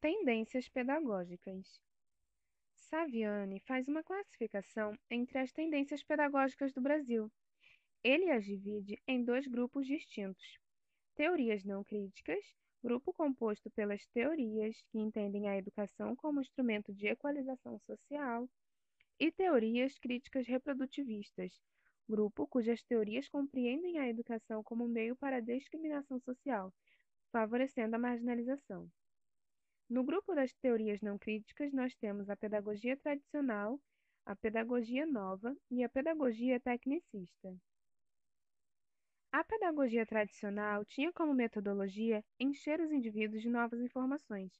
Tendências pedagógicas. Saviani faz uma classificação entre as tendências pedagógicas do Brasil. Ele as divide em dois grupos distintos: teorias não críticas, grupo composto pelas teorias que entendem a educação como instrumento de equalização social, e teorias críticas reprodutivistas, grupo cujas teorias compreendem a educação como meio para a discriminação social, favorecendo a marginalização. No grupo das teorias não críticas, nós temos a pedagogia tradicional, a pedagogia nova e a pedagogia tecnicista. A pedagogia tradicional tinha como metodologia encher os indivíduos de novas informações,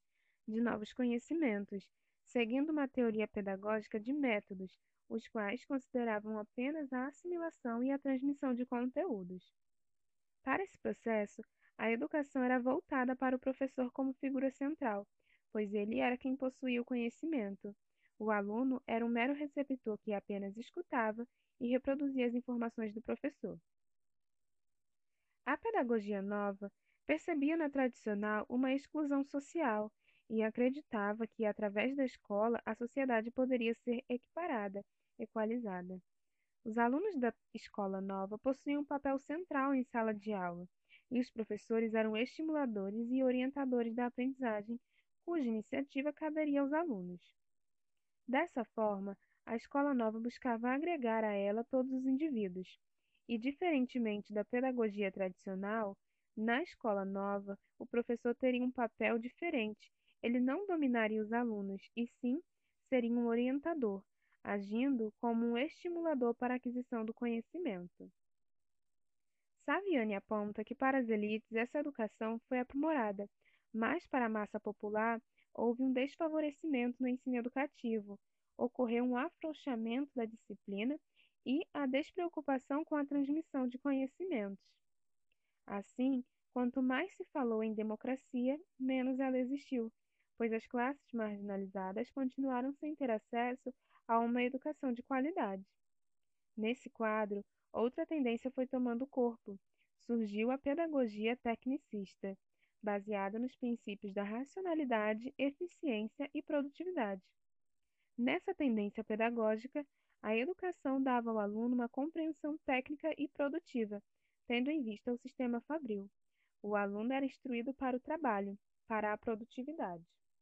de novos conhecimentos, seguindo uma teoria pedagógica de métodos, os quais consideravam apenas a assimilação e a transmissão de conteúdos. Para esse processo, a educação era voltada para o professor como figura central, pois ele era quem possuía o conhecimento. O aluno era um mero receptor que apenas escutava e reproduzia as informações do professor. A pedagogia nova percebia na tradicional uma exclusão social e acreditava que, através da escola, a sociedade poderia ser equiparada, equalizada. Os alunos da escola nova possuíam um papel central em sala de aula, e os professores eram estimuladores e orientadores da aprendizagem cuja iniciativa caberia aos alunos. Dessa forma, a escola nova buscava agregar a ela todos os indivíduos, e, diferentemente da pedagogia tradicional, na escola nova, o professor teria um papel diferente. Ele não dominaria os alunos, e sim seria um orientador, agindo como um estimulador para a aquisição do conhecimento. Saviani aponta que para as elites essa educação foi aprimorada, mas para a massa popular houve um desfavorecimento no ensino educativo, ocorreu um afrouxamento da disciplina e a despreocupação com a transmissão de conhecimentos. Assim, quanto mais se falou em democracia, menos ela existiu, pois as classes marginalizadas continuaram sem ter acesso a uma educação de qualidade. Nesse quadro, outra tendência foi tomando corpo. Surgiu a pedagogia tecnicista, baseada nos princípios da racionalidade, eficiência e produtividade. Nessa tendência pedagógica, a educação dava ao aluno uma compreensão técnica e produtiva, tendo em vista o sistema fabril. O aluno era instruído para o trabalho, para a produtividade.